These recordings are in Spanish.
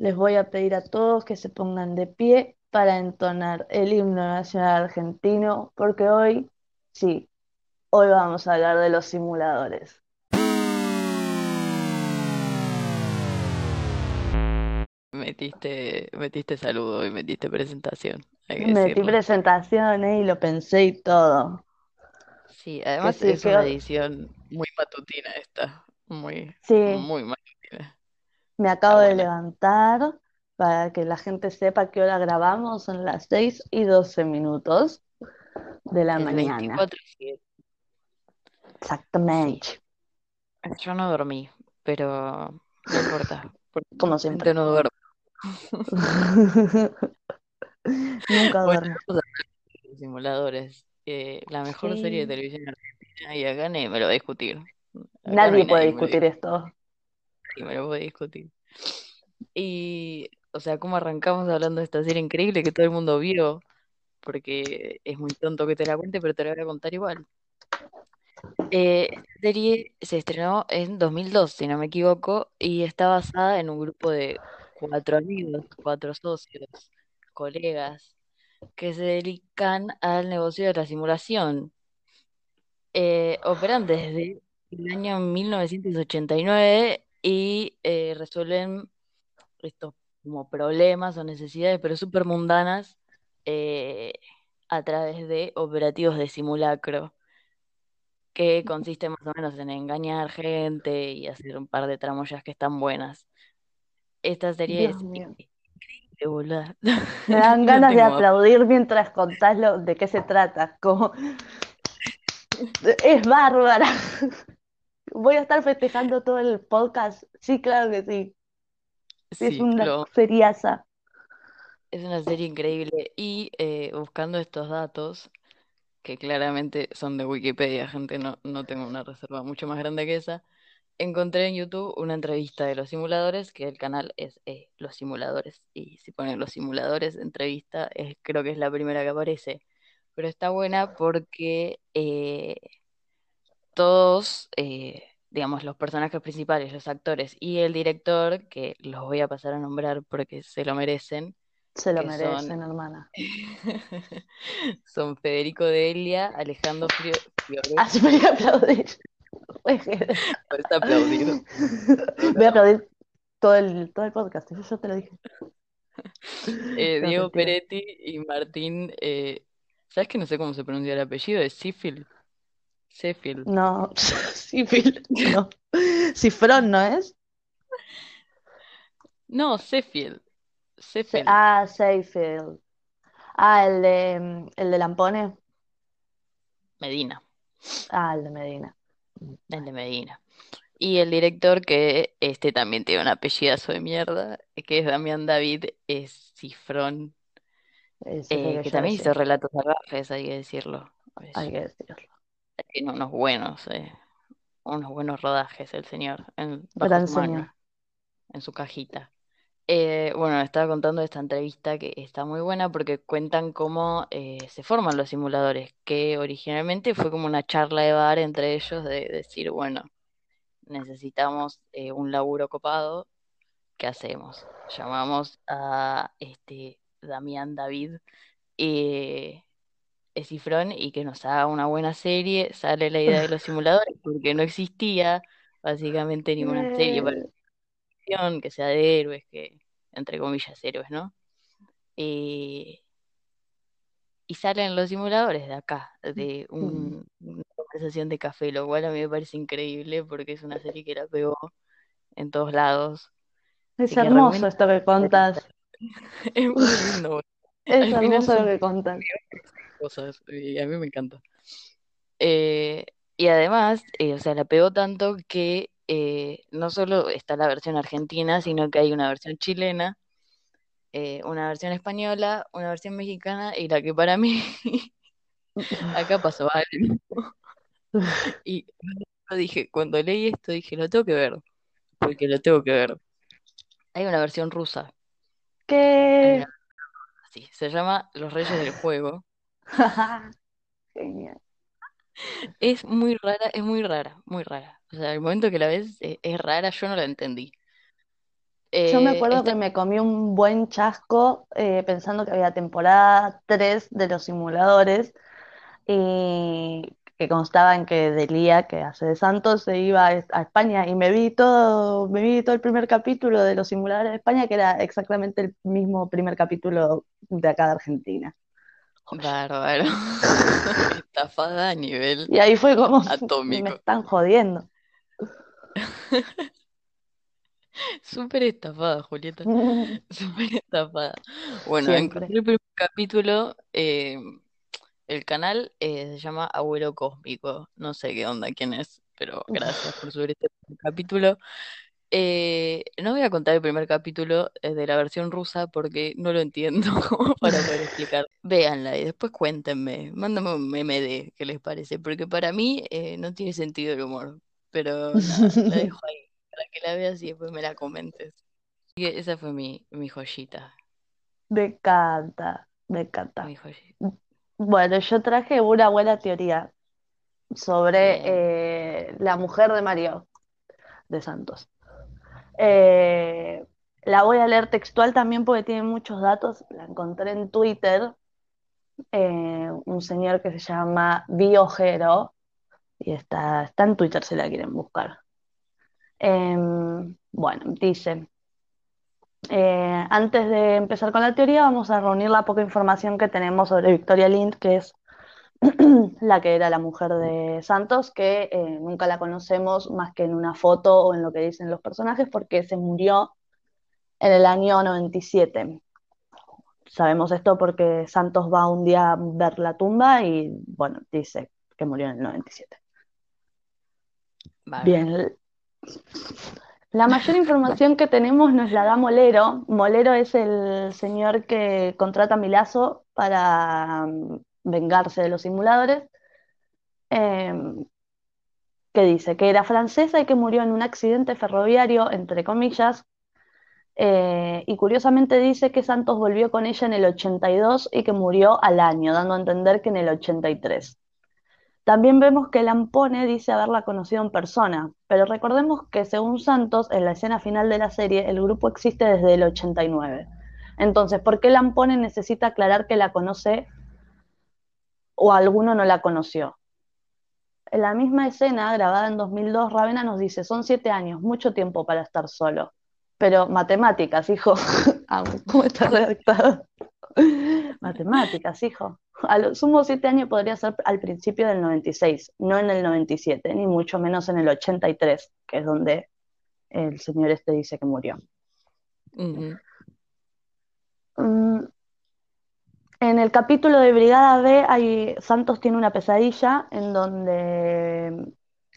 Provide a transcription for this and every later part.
les voy a pedir a todos que se pongan de pie para entonar el himno nacional argentino, porque hoy, sí, hoy vamos a hablar de los simuladores. Metiste, metiste saludo y metiste presentación, hay que Metí decirlo. presentación eh, y lo pensé y todo. Sí, además es que una edición muy matutina esta, muy, sí, muy matutina. Me Está acabo de levantar para que la gente sepa qué hora grabamos, son las 6 y 12 minutos de la Es mañana. 24/7. Sí, Exactamente, yo no dormí, pero no importa, como siempre. no duerme. Nunca duermo. simuladores. Eh, la mejor serie de televisión argentina y acá nadie me lo va a discutir. Acá Nadie puede nadie discutir esto. Me lo puede discutir. Y, o sea, ¿cómo arrancamos hablando de esta serie increíble que todo el mundo vio? Porque es muy tonto que te la cuente, pero te la voy a contar igual. Eh, esta serie se estrenó en 2002, si no me equivoco, y está basada en un grupo de cuatro amigos, cuatro socios, colegas, que se dedican al negocio de la simulación. Eh, operan desde el año 1989 y eh, resuelven estos como problemas o necesidades, pero súper mundanas, eh, a través de operativos de simulacro, que consiste más o menos en engañar gente y hacer un par de tramoyas que están buenas. Esta serie es mío. increíble. Me dan No ganas de aplaudir mientras contás lo, de qué se trata. Como, es bárbara. Voy a estar festejando todo el podcast. Sí, claro que sí. Sí, es una lo, seriaza. es una serie increíble. Y eh, buscando estos datos, que claramente son de Wikipedia, gente, no, no tengo una reserva mucho más grande que esa. Encontré en YouTube una entrevista de los simuladores, que el canal es eh, Los Simuladores. Y si ponen Los Simuladores, entrevista, es, creo que es la primera que aparece. Pero está buena porque eh, todos, eh, digamos, los personajes principales, los actores y el director, que los voy a pasar a nombrar porque se lo merecen, Se lo que son, merecen, hermana. son Federico Delia, Alejandro Frio- Fiore, Ah, se me voy a aplaudir. puedes aplaudir. Voy a aplaudir todo el, todo el podcast. Yo, yo te lo dije. Eh, No, Diego mentira. Peretti y Martín, eh, ¿sabes que no sé cómo se pronuncia el apellido? Es Sifil, Sefil. No, Phil, no. Cifrón, ¿no es? No, Sefiel, Se- Sefil. ah, Seyfield. Ah, el de, el de Lampone. Medina, Ah, el de Medina. el de Medina. Y el director, que este también tiene un apellidazo de mierda, que es Damián David, es Cifrón, eh, que también hizo relatos salvajes, hay que decirlo. Hay que decirlo. Tiene unos buenos, eh, unos buenos rodajes el señor, en, bajo Gran su mano, señor. en su cajita. Eh, bueno, estaba contando esta entrevista que está muy buena porque cuentan cómo eh, se forman los simuladores, que originalmente fue como una charla de bar entre ellos de decir, bueno, necesitamos eh, un laburo copado, ¿qué hacemos? Llamamos a este Damián David eh, Cifrón y que nos haga una buena serie, sale la idea de los simuladores porque no existía básicamente ninguna serie para Eh, que sea de héroes, que entre comillas héroes, ¿no? Eh, y salen los simuladores de acá, de mm, un- una conversación de café, lo cual a mí me parece increíble porque es una serie que la pegó en todos lados. Es Así hermoso esto que contás. Es muy lindo. Es Al final hermoso lo que contás. Cosas y a mí me encanta. Eh, y además, eh, o sea, la pegó tanto que eh, no solo está la versión argentina, sino que hay una versión chilena, eh, una versión española, una versión mexicana y la que para mí acá pasó algo. Y yo dije, cuando leí esto, dije, lo tengo que ver, porque lo tengo que ver. Hay una versión rusa, ¿Qué? así, se llama Los Reyes del Juego. Genial. Es muy rara, es muy rara, muy rara. O sea, el momento que la ves eh, es, rara, yo no la entendí. Yo me Eh, acuerdo que me comí un buen chasco eh, pensando que había temporada 3 de los simuladores y que constaba en que Delía, que hace de Santos, se iba a, a España y me vi todo, me vi todo el primer capítulo de los simuladores de España, que era exactamente el mismo primer capítulo de acá de Argentina. Bárbaro. Estafada a nivel Y ahí fue como, me atómico. están jodiendo. Súper estafada, Julieta. Súper estafada. Bueno, Siempre. encontré el primer capítulo. eh, el canal eh, se llama Abuelo Cósmico. No sé qué onda, quién es, pero gracias por subir este primer capítulo. Eh, no voy a contar el primer capítulo eh, de la versión rusa porque no lo entiendo para poder explicar. Véanla y después cuéntenme. Mándame un meme de qué les parece, porque para mí eh, no tiene sentido el humor. Pero nada, la dejo ahí para que la veas y después me la comentes. Así que esa fue mi, mi joyita, Me encanta, me encanta. mi joyita. Bueno, yo traje una buena teoría sobre eh, la mujer de Mario de Santos. Eh, la voy a leer textual también porque tiene muchos datos. La encontré en Twitter, eh, un señor que se llama Biojero, y está, en Twitter si la quieren buscar. Em, bueno, dice, eh, antes de empezar con la teoría, vamos a reunir la poca información que tenemos sobre Victoria Lind, que es la que era la mujer de Santos, que eh, nunca la conocemos más que en una foto o en lo que dicen los personajes, porque se murió en el año 97. Sabemos esto porque Santos va un día a ver la tumba y, bueno, dice que murió en el 97. Bárbaro. Bien, la mayor información que tenemos nos la da Molero. Molero es el señor que contrata a Milazzo para vengarse de los simuladores. Eh, que dice que era francesa y que murió en un accidente ferroviario, entre comillas, eh, y curiosamente dice que Santos volvió con ella en el 82 y que murió al año, dando a entender que en el 83. También vemos que Lampone dice haberla conocido en persona, pero recordemos que según Santos, en la escena final de la serie, el grupo existe desde el 89. Entonces, ¿por qué Lampone necesita aclarar que la conoce o alguno no la conoció? En la misma escena, grabada en 2002, Ravena nos dice, son siete años, mucho tiempo para estar solo. Pero matemáticas, hijo. ¿Cómo está redactado? matemáticas, hijo. A lo sumo siete años podría ser al principio del 96, no en el 97, ni mucho menos en el 83, que es donde el señor este dice que murió. En el capítulo de Brigada B, hay, Santos tiene una pesadilla en donde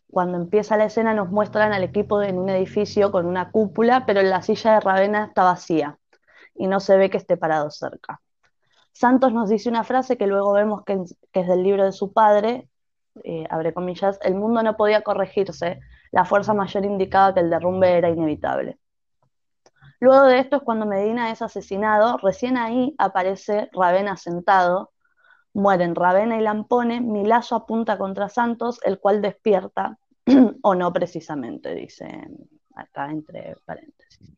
cuando empieza la escena nos muestran al equipo en un edificio con una cúpula, pero la silla de Ravena está vacía y no se ve que esté parado cerca. Santos nos dice una frase que luego vemos que, es del libro de su padre, eh, abre comillas, el mundo no podía corregirse, la fuerza mayor indicaba que el derrumbe era inevitable. Luego de esto es cuando Medina es asesinado, recién ahí aparece Ravena sentado, mueren Ravena y Lampone, Milazzo apunta contra Santos, el cual despierta, o no precisamente, dice acá entre paréntesis.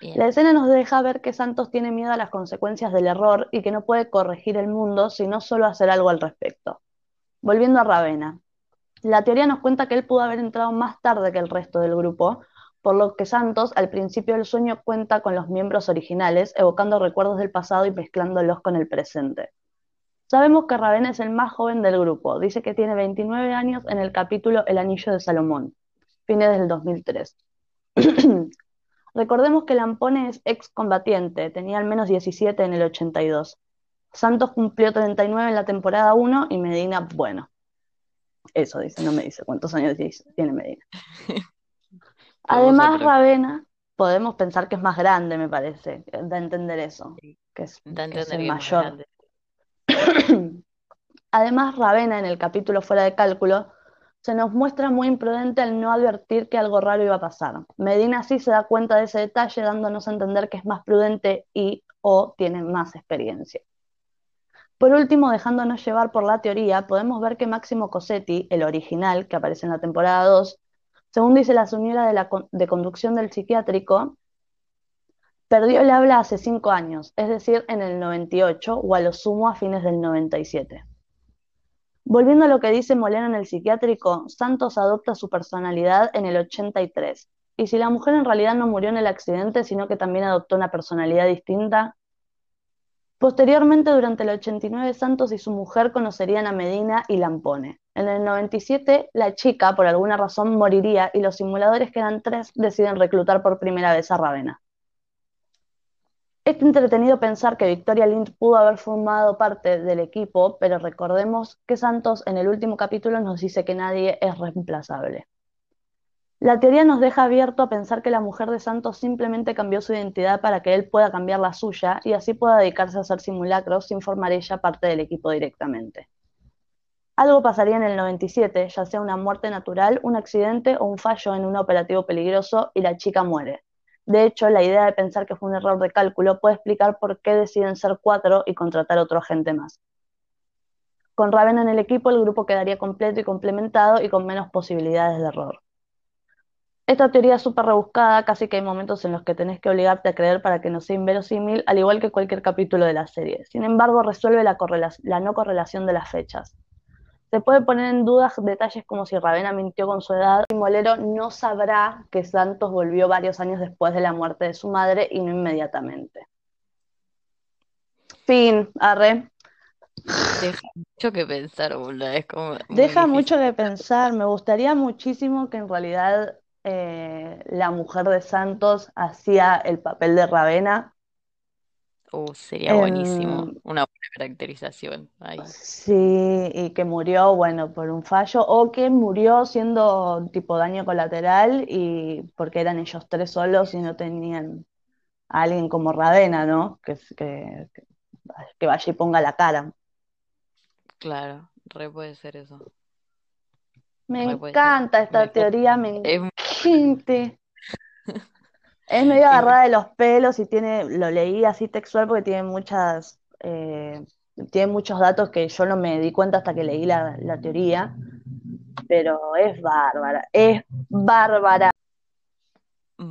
Bien. La escena nos deja ver que Santos tiene miedo a las consecuencias del error y que no puede corregir el mundo, sino solo hacer algo al respecto. Volviendo a Ravena, la teoría nos cuenta que él pudo haber entrado más tarde que el resto del grupo, por lo que Santos al principio del sueño cuenta con los miembros originales, evocando recuerdos del pasado y mezclándolos con el presente. Sabemos que Ravena es el más joven del grupo, dice que tiene 29 años en el capítulo El Anillo de Salomón, fines del 2003. Recordemos que Lampone es excombatiente, tenía al menos 17 en el 82. Santos cumplió 39 en la temporada 1 y Medina, bueno, eso dice, no me dice cuántos años tiene Medina. Además, Ravena, podemos pensar que es más grande, me parece, da a entender eso, Sí, que es, da a que es entender el mayor. Además, Ravena, en el capítulo fuera de cálculo, se nos muestra muy imprudente al no advertir que algo raro iba a pasar. Medina sí se da cuenta de ese detalle, dándonos a entender que es más prudente y o tiene más experiencia. Por último, dejándonos llevar por la teoría, podemos ver que Máximo Cosetti, el original, que aparece en la temporada 2, según dice la señora de, conducción del psiquiátrico, Perdió el habla hace cinco años, es decir, en el 98 o a lo sumo a fines del 97. Volviendo a lo que dice Molena en el psiquiátrico, Santos adopta su personalidad en el 83. Y si la mujer en realidad no murió en el accidente, sino que también adoptó una personalidad distinta, Posteriormente, durante el 89, Santos y su mujer conocerían a Medina y Lampone. En el 97, la chica, por alguna razón, moriría y los simuladores, que eran tres, deciden reclutar por primera vez a Ravena. Es entretenido pensar que Victoria Lind pudo haber formado parte del equipo, pero recordemos que Santos en el último capítulo nos dice que nadie es reemplazable. La teoría nos deja abierto a pensar que la mujer de Santos simplemente cambió su identidad para que él pueda cambiar la suya y así pueda dedicarse a hacer simulacros sin formar ella parte del equipo directamente. Algo pasaría en el 97, ya sea una muerte natural, un accidente o un fallo en un operativo peligroso y la chica muere. De hecho, la idea de pensar que fue un error de cálculo puede explicar por qué deciden ser cuatro y contratar otro agente más. Con Raven en el equipo, el grupo quedaría completo y complementado y con menos posibilidades de error. Esta teoría es súper rebuscada, casi que hay momentos en los que tenés que obligarte a creer para que no sea inverosímil, al igual que cualquier capítulo de la serie. Sin embargo, resuelve la, la no correlación de las fechas. Se puede poner en dudas detalles como si Ravena mintió con su edad y Molero no sabrá que Santos volvió varios años después de la muerte de su madre y no inmediatamente. Fin, arre. Deja mucho que pensar, boludo. Es como Deja mucho que pensar. Me gustaría muchísimo que en realidad eh, la mujer de Santos hacía el papel de Ravena. Uh, sería buenísimo. Una buena caracterización ahí. Sí, y que murió, bueno, por un fallo, o que murió siendo tipo daño colateral y porque eran ellos tres solos y no tenían a alguien como Ravena, ¿no? Que, que, que vaya y ponga la cara. Claro, re puede ser eso. Me encanta esta teoría, me encanta. Es medio agarrada de los pelos y tiene, lo leí así textual porque tiene muchas, eh, tiene muchos datos que yo no me di cuenta hasta que leí la, la teoría, pero es bárbara, es bárbara.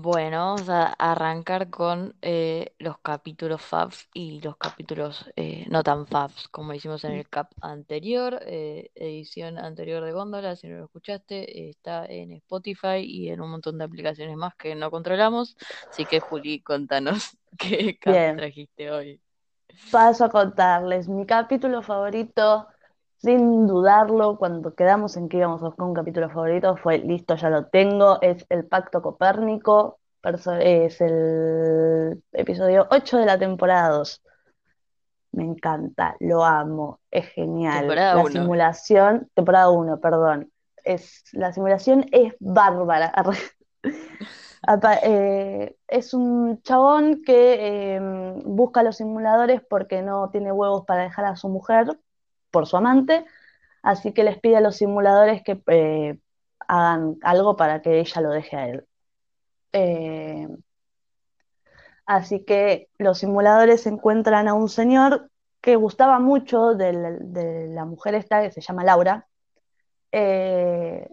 Bueno, vamos a arrancar con eh, los capítulos Fabs y los capítulos eh, no tan Fabs, como hicimos en el cap anterior, eh, edición anterior de Góndola, si no lo escuchaste, está en Spotify y en un montón de aplicaciones más que no controlamos. Así que Juli, contanos qué cap trajiste hoy. Paso a contarles mi capítulo favorito sin dudarlo, cuando quedamos en que íbamos a buscar un capítulo favorito, fue listo, ya lo tengo, es el Pacto Copérnico, es el episodio 8 de la temporada 2. Me encanta, lo amo, es genial. la simulación, temporada 1, perdón. Es, la simulación es bárbara. Eh, es un chabón que em, busca los simuladores porque no tiene huevos para dejar a su mujer por su amante, así que les pide a los simuladores que eh, hagan algo para que ella lo deje a él. Eh, así que los simuladores encuentran a un señor que gustaba mucho de la, mujer esta que se llama Laura. Eh,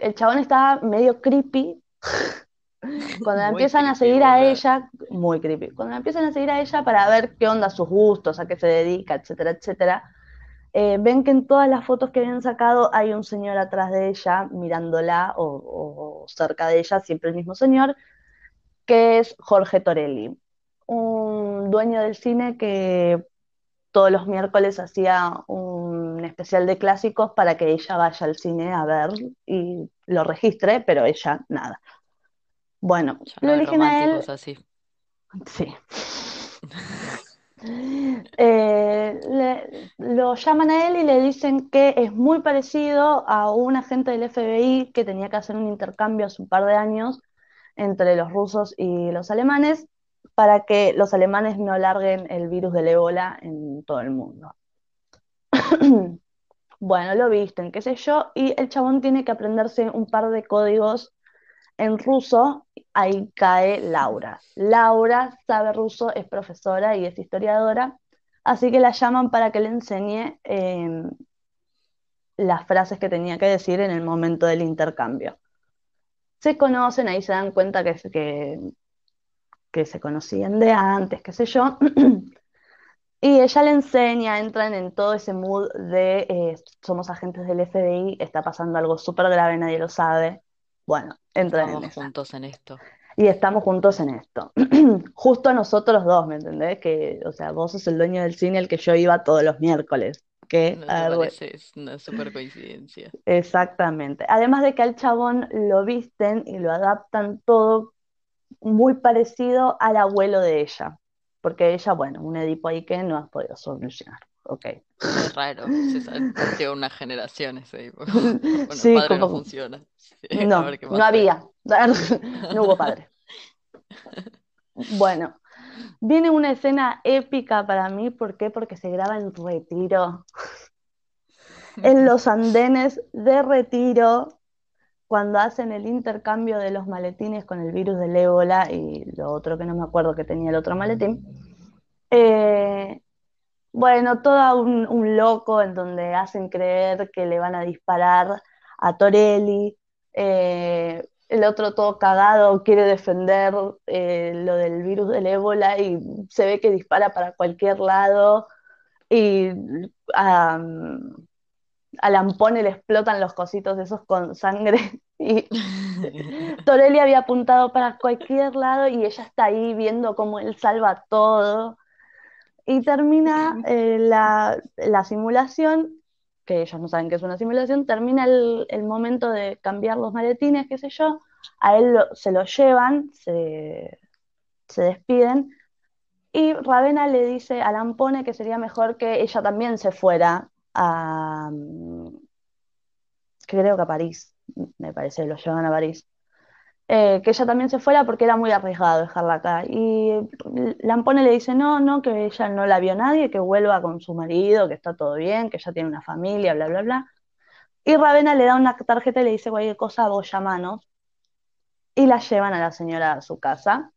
el chabón está medio creepy. Cuando empiezan a seguir a ella, muy creepy. Cuando empiezan a seguir a ella para ver qué onda sus gustos, a qué se dedica, etcétera, etcétera, eh, ven que en todas las fotos que habían sacado hay un señor atrás de ella mirándola o, cerca de ella, siempre el mismo señor, que es Jorge Torelli, un dueño del cine que todos los miércoles hacía un especial de clásicos para que ella vaya al cine a ver y lo registre, pero ella nada. Bueno, lo eligen a él. Así. Sí. Eh, lo llaman a él y le dicen que es muy parecido a un agente del FBI que tenía que hacer un intercambio hace un par de años entre los rusos y los alemanes para que los alemanes no larguen el virus del ébola en todo el mundo. bueno, lo visten, qué sé yo, y el chabón tiene que aprenderse un par de códigos en ruso, ahí cae Laura. Laura sabe ruso, es profesora y es historiadora, así que la llaman para que le enseñe em, las frases que tenía que decir en el momento del intercambio. Se conocen, ahí se dan cuenta que, que, se conocían de antes, qué sé yo. Y ella le enseña, entran en todo ese mood de eh, somos agentes del FBI, está pasando algo súper grave, nadie lo sabe. Bueno, entran en Estamos juntos en esto. Y estamos juntos en esto. Justo nosotros dos, ¿me entendés? Que, o sea, vos sos el dueño del cine al que yo iba todos los miércoles. Qué ¿No te vergüenza. parece? Es una super coincidencia. Exactamente. Además de que al chabón lo visten y lo adaptan todo muy parecido al abuelo de ella. Porque ella, bueno, un Edipo ahí que no has podido solucionar. Ok. Es raro, se salteó unas generaciones ahí. Bueno, Sí, padre no funciona. Sí, No, no había. No hubo padre. Bueno, viene una escena épica para mí. ¿Por qué? Porque se graba en Retiro. En los andenes de Retiro, cuando hacen el intercambio de los maletines con el virus del ébola y lo otro que no me acuerdo que tenía el otro maletín. Eh, bueno, todo un, un loco en donde hacen creer que le van a disparar a Torelli. eh, el otro todo cagado quiere defender eh, lo del virus del ébola y se ve que dispara para cualquier lado. Y a, a Lampone le explotan los cositos esos con sangre. Y Torelli había apuntado para cualquier lado y ella está ahí viendo cómo él salva todo. Y termina eh, la, la simulación, que ellos no saben que es una simulación, termina el, el momento de cambiar los maletines, qué sé yo, a él lo- se lo llevan, se, se despiden, y Ravenna le dice a Lampone que sería mejor que ella también se fuera a, mm, creo que a París, me parece, lo llevan a París eh, que ella también se fuera porque era muy arriesgado dejarla acá. Y Lampone le dice, no, no, que ella no la vio nadie, que vuelva con su marido, que está todo bien, que ella tiene una familia, bla, bla, bla. Y Ravenna le da una tarjeta y le dice cualquier cosa, vos llamanos. Y la llevan a la señora a su casa.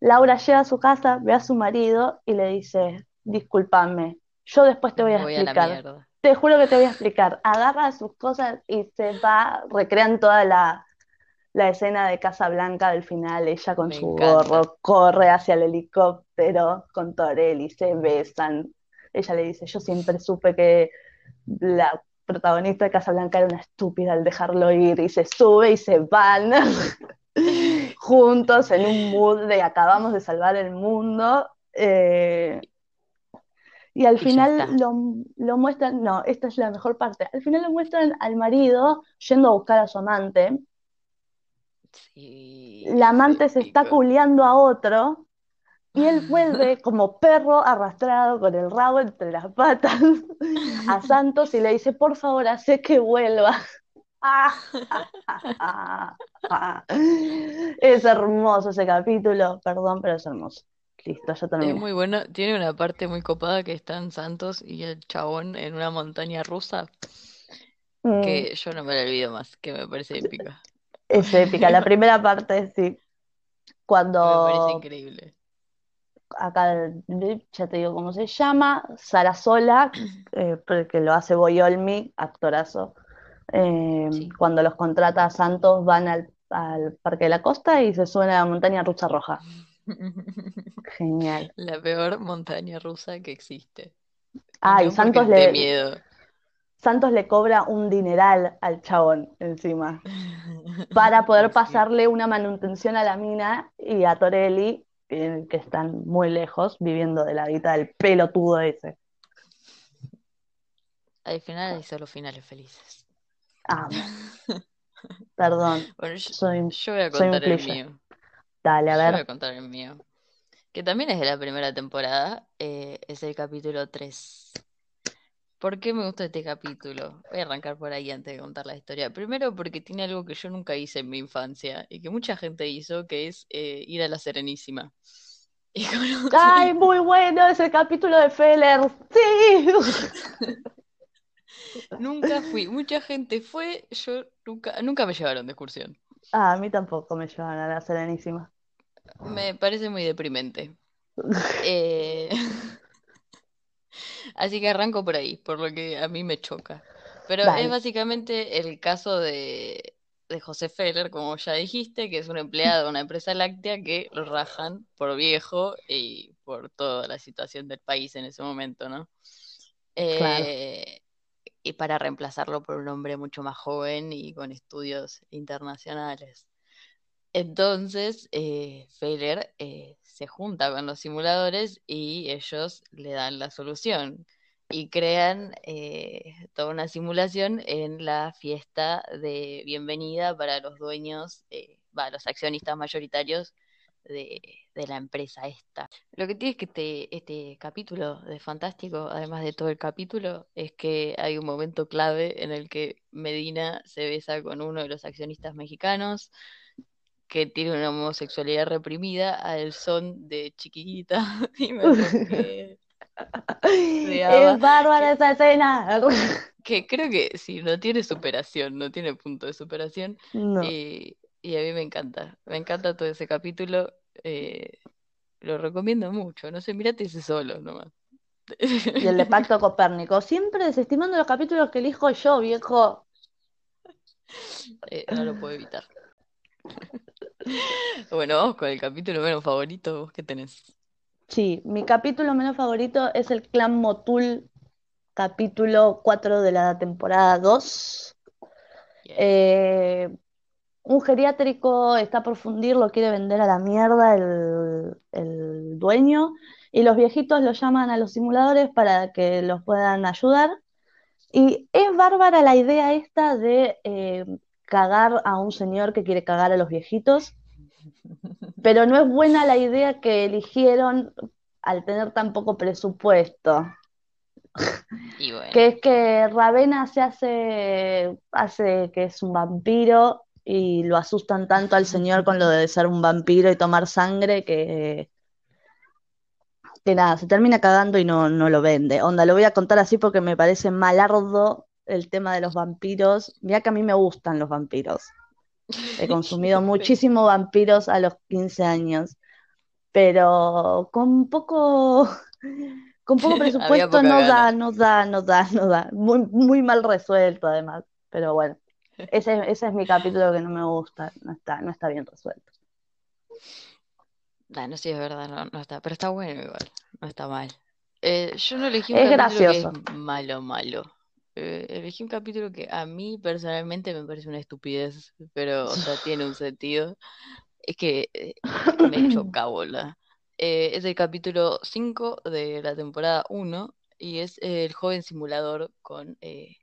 Laura llega a su casa, ve a su marido y le dice, discúlpame, yo después te voy a voy explicar. Te juro que te voy a explicar. Agarra sus cosas y se va, recrean toda la, la escena de Casa Blanca del final, ella con Me su encanta. gorro, corre hacia el helicóptero con Torelli, se besan. Ella le dice, yo siempre supe que la protagonista de Casa Blanca era una estúpida al dejarlo ir y se sube y se van juntos en un mood de acabamos de salvar el mundo. eh, y al Y final lo, lo muestran, no, esta es la mejor parte, al final lo muestran al marido yendo a buscar a su amante, Sí, la amante se está culeando a otro y él vuelve como perro arrastrado con el rabo entre las patas a Santos y le dice, por favor, hace que vuelva. Ah, ah, ah, ah. Es hermoso ese capítulo, perdón, pero es hermoso. Listo, ya Es terminé. muy bueno, tiene una parte muy copada que están Santos y el chabón en una montaña rusa Mm, que yo no me la olvido más, que me parece épica. Es épica. La primera parte, sí. Me parece Cuando increíble. acá ya te digo cómo se llama, Sarasola, eh, que lo hace Boyolmi, actorazo. Eh, Sí. cuando los contrata a Santos van al, al Parque de la Costa y se suben a la montaña rusa roja. Genial. La peor montaña rusa que existe. Ah, no Santos le, miedo. Santos le cobra un dineral al chabón encima para poder pasarle una manutención a la mina y a Torelli, que, están muy lejos, viviendo de la vida del pelotudo ese. Al final hay solo finales felices. Amo. Perdón, Bueno, yo, soy, yo voy a contar el mío. Dale, a Yo voy ver. a contar el mío. Que también es de la primera temporada. eh, es el capítulo 3. ¿Por qué me gusta este capítulo? Voy a arrancar por ahí antes de contar la historia. Primero porque tiene algo que yo nunca hice en mi infancia y que mucha gente hizo, que es eh, ir a la Serenísima. Y ¡Ay, muy bueno ese capítulo de Feller! ¡Sí! Nunca fui. Mucha gente fue, yo nunca, nunca me llevaron de excursión. Ah, a mí tampoco me llevan a la Serenísima. Me parece muy deprimente. Eh, Así que arranco por ahí, por lo que a mí me choca. Pero es básicamente el caso de, de José Feller, como ya dijiste, que es un empleado de una empresa láctea que lo rajan por viejo y por toda la situación del país en ese momento, ¿no? Claro. Eh, y para reemplazarlo por un hombre mucho más joven y con estudios internacionales. Entonces, eh, Feller eh, se junta con los simuladores y ellos le dan la solución y crean eh, toda una simulación en la fiesta de bienvenida para los dueños, eh, va, los accionistas mayoritarios de, de la empresa esta. Lo que tiene que este, este capítulo de Fantástico, además de todo el capítulo, es que hay un momento clave en el que Medina se besa con uno de los accionistas mexicanos que tiene una homosexualidad reprimida al son de Chiquita que Es bárbara esa escena. que creo que sí, no tiene superación, no tiene punto de superación No. y, y a mí me encanta, me encanta todo ese capítulo, eh, lo recomiendo mucho, no sé, mírate ese solo nomás. Y el de Pacto Copérnico. Siempre desestimando los capítulos que elijo yo, viejo. Eh, no lo puedo evitar. Bueno, vamos con el capítulo menos favorito, ¿vos qué tenés? Sí, mi capítulo menos favorito es el Clan Motul, capítulo 4 de la temporada 2. Bien. Eh, un geriátrico está por fundir, lo quiere vender a la mierda el, el dueño, y los viejitos lo llaman a los simuladores para que los puedan ayudar. Y es bárbara la idea esta de eh, cagar a un señor que quiere cagar a los viejitos, pero no es buena la idea que eligieron al tener tan poco presupuesto. Y bueno, Que es que Ravena se hace, hace que es un vampiro y lo asustan tanto al señor con lo de ser un vampiro y tomar sangre que, que nada, se termina cagando y no, no lo vende. Onda, lo voy a contar así porque me parece malardo el tema de los vampiros. Mira que a mí me gustan los vampiros. He consumido muchísimo vampiros a los 15 años, pero con poco, con poco presupuesto no da, no da, no da, no da. Muy, muy mal resuelto además, pero bueno, ese, ese es mi capítulo que no me gusta, no está, no está bien resuelto. No sé si es verdad, no, no está, pero está bueno igual, no está mal. Eh, yo no elegí un Es capítulo que es gracioso. malo, malo. Eh, elegí un capítulo que a mí personalmente me parece una estupidez, pero, o sea, tiene un sentido. Es que eh, me choca, bola. Eh, es el capítulo 5 de la temporada 1 y es el joven simulador con eh,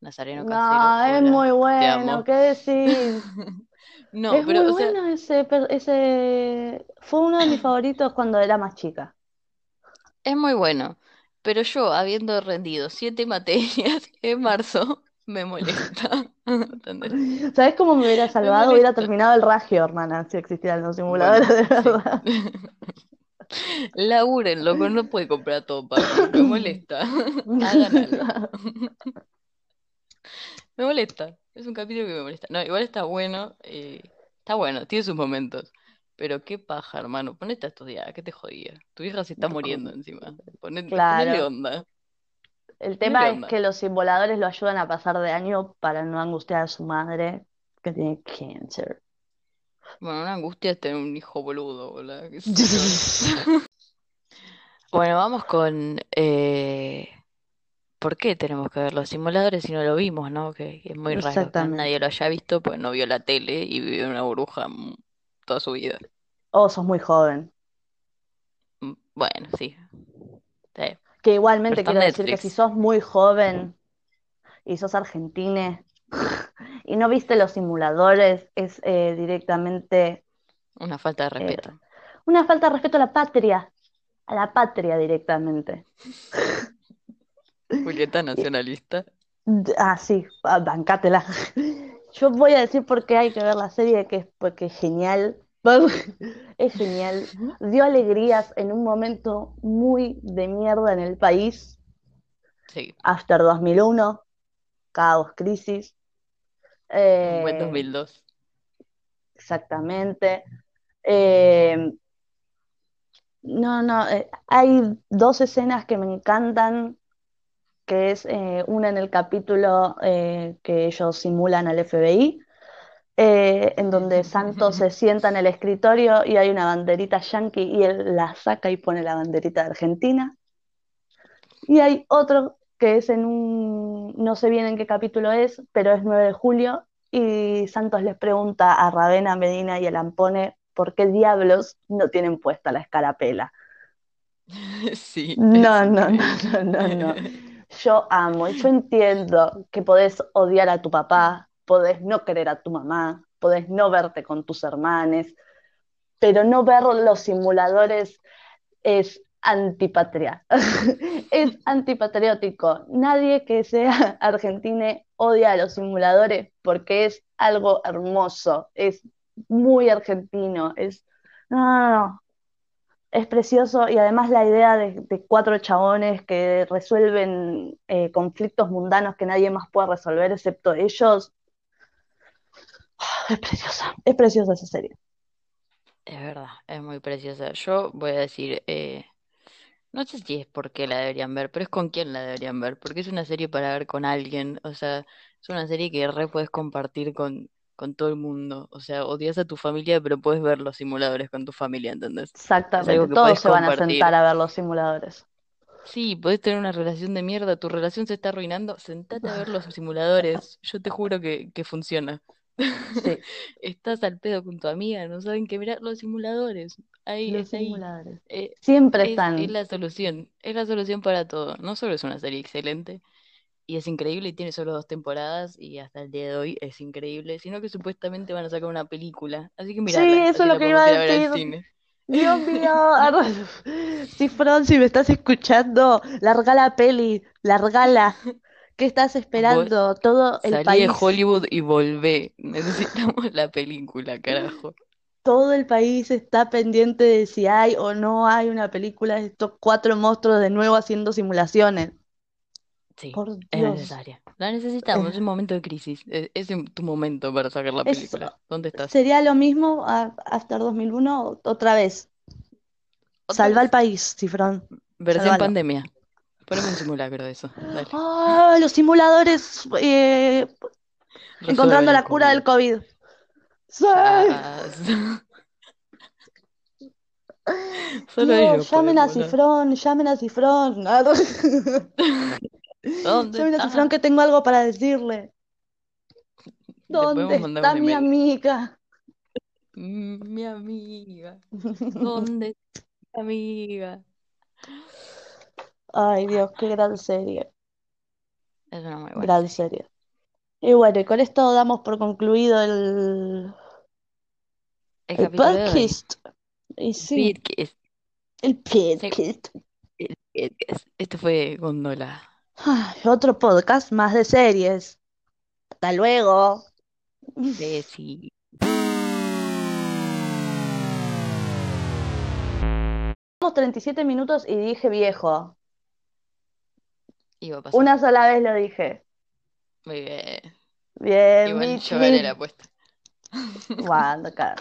Nazareno Casero. No, es Hola, muy bueno. ¿qué decís? No, Es pero, muy o sea, bueno ese, ese, fue uno de mis favoritos cuando era más chica. es muy bueno. Pero yo, habiendo rendido siete materias en marzo, me molesta. ¿Entendés? ¿Sabes cómo me hubiera Me salvado? Hubiera terminado el Ragio, hermana, si existieran los Bueno, simuladores de sí. verdad. Laburen, loco, no puede comprar todo para mí. Me molesta. Hagan algo. Me molesta. Es un capítulo que me molesta. No, igual está bueno. eh, está bueno, tiene sus momentos. Pero qué paja, hermano. Ponete a estudiar, ¿qué te jodía? Tu hija se está muriendo encima. Ponele Claro. onda. El tema es onda. que los simuladores lo ayudan a pasar de año para no angustiar a su madre que tiene cáncer. Bueno, una angustia es tener un hijo boludo, boludo. qué sé yo. Bueno, vamos con eh, ¿por qué tenemos que ver los simuladores si no lo vimos, ¿no? Que, que es muy raro que nadie lo haya visto, pues no vio la tele y vive en una burbuja toda su vida. Oh, sos muy joven. Mm, Bueno, sí. Que igualmente quiero decir que si sos muy joven y sos argentine y no viste los simuladores, es eh, directamente Una falta de eh, respeto. una falta de respeto a la patria, a la patria directamente. Julieta nacionalista. Ah, sí, ah, bancátela. Yo voy a decir por qué hay que ver la serie, que es porque es genial. Es genial. Dio alegrías en un momento muy de mierda en el país. Sí, After 2001, caos, crisis. buen Eh, 2002. exactamente. Eh, no, no, eh, hay dos escenas que me encantan, que es eh, una en el capítulo eh, que ellos simulan al FBI eh, en donde Santos se sienta en el escritorio y hay una banderita yankee y él la saca y pone la banderita de Argentina. Y hay otro que es en un, no sé bien en qué capítulo es, pero es 9 de julio, y Santos les pregunta a Ravena, Medina y Lampone por qué diablos no tienen puesta la escarapela. Sí. No, no, no, no, no, no. Yo amo, y yo entiendo que podés odiar a tu papá, podés no querer a tu mamá, podés no verte con tus hermanes, pero no ver los simuladores es antipatria, es antipatriótico. Nadie que sea argentino odia a los simuladores porque es algo hermoso, es muy argentino, es, no, es precioso y además la idea de, cuatro chabones que resuelven eh, conflictos mundanos que nadie más puede resolver excepto ellos, es preciosa, es preciosa esa serie. Es verdad, es muy preciosa. Yo voy a decir, eh, no sé si es porque la deberían ver, pero es con quién la deberían ver, porque es una serie para ver con alguien, o sea, es una serie que re puedes compartir con, con todo el mundo, o sea, odias a tu familia, pero puedes ver los simuladores con tu familia, ¿entendés? Exactamente, todos se van a sentar a ver los simuladores. Sí, podés tener una relación de mierda, tu relación se está arruinando, sentate a ver los simuladores, yo te juro que, que funciona. Sí. Estás al pedo con tu amiga, no saben qué mirar los simuladores. Ahí, los ahí. simuladores. Eh, Siempre están. Es la solución, es la solución para todo. No solo es una serie excelente y es increíble y tiene solo dos temporadas y hasta el día de hoy es increíble, sino que supuestamente van a sacar una película. Así que mira. Sí, eso es lo que iba a decir. Dios mío, Cifrón, si me estás escuchando, larga la peli, largala. ¿Qué estás esperando? Todo el salí de Hollywood y volvé. Necesitamos la película, carajo. Todo el país está pendiente de si hay o no hay una película de estos cuatro monstruos de nuevo haciendo simulaciones. Sí, es necesaria. La necesitamos, es un momento de crisis. Es, tu momento para sacar la película. ¿Dónde estás? Sería lo mismo a After 2001 otra vez. Salva al país, Cifrón. Versión pandemia. Poneme un simulacro de eso. Ah, los simuladores eh, encontrando la cura del COVID. Ah, llamen a Cifrón, llamen a Cifrón. ¿Dónde a Cifrón que tengo algo para decirle. ¿Dónde está mi amiga? Mi amiga. ¿Dónde está mi amiga? Ay, Dios, qué gran serie. Es una muy buena Gran serie. Y bueno, y con esto damos por concluido el, El el podcast. Y sí, Podcast. el podcast. El podcast. Este fue Gondola. Ay, otro podcast más de series. Hasta luego. sí. Llevamos 37 minutos y dije viejo. Iba a pasar. Una sola vez lo dije. Muy bien. Bien, Igual yo gané la apuesta. Cuando, cara.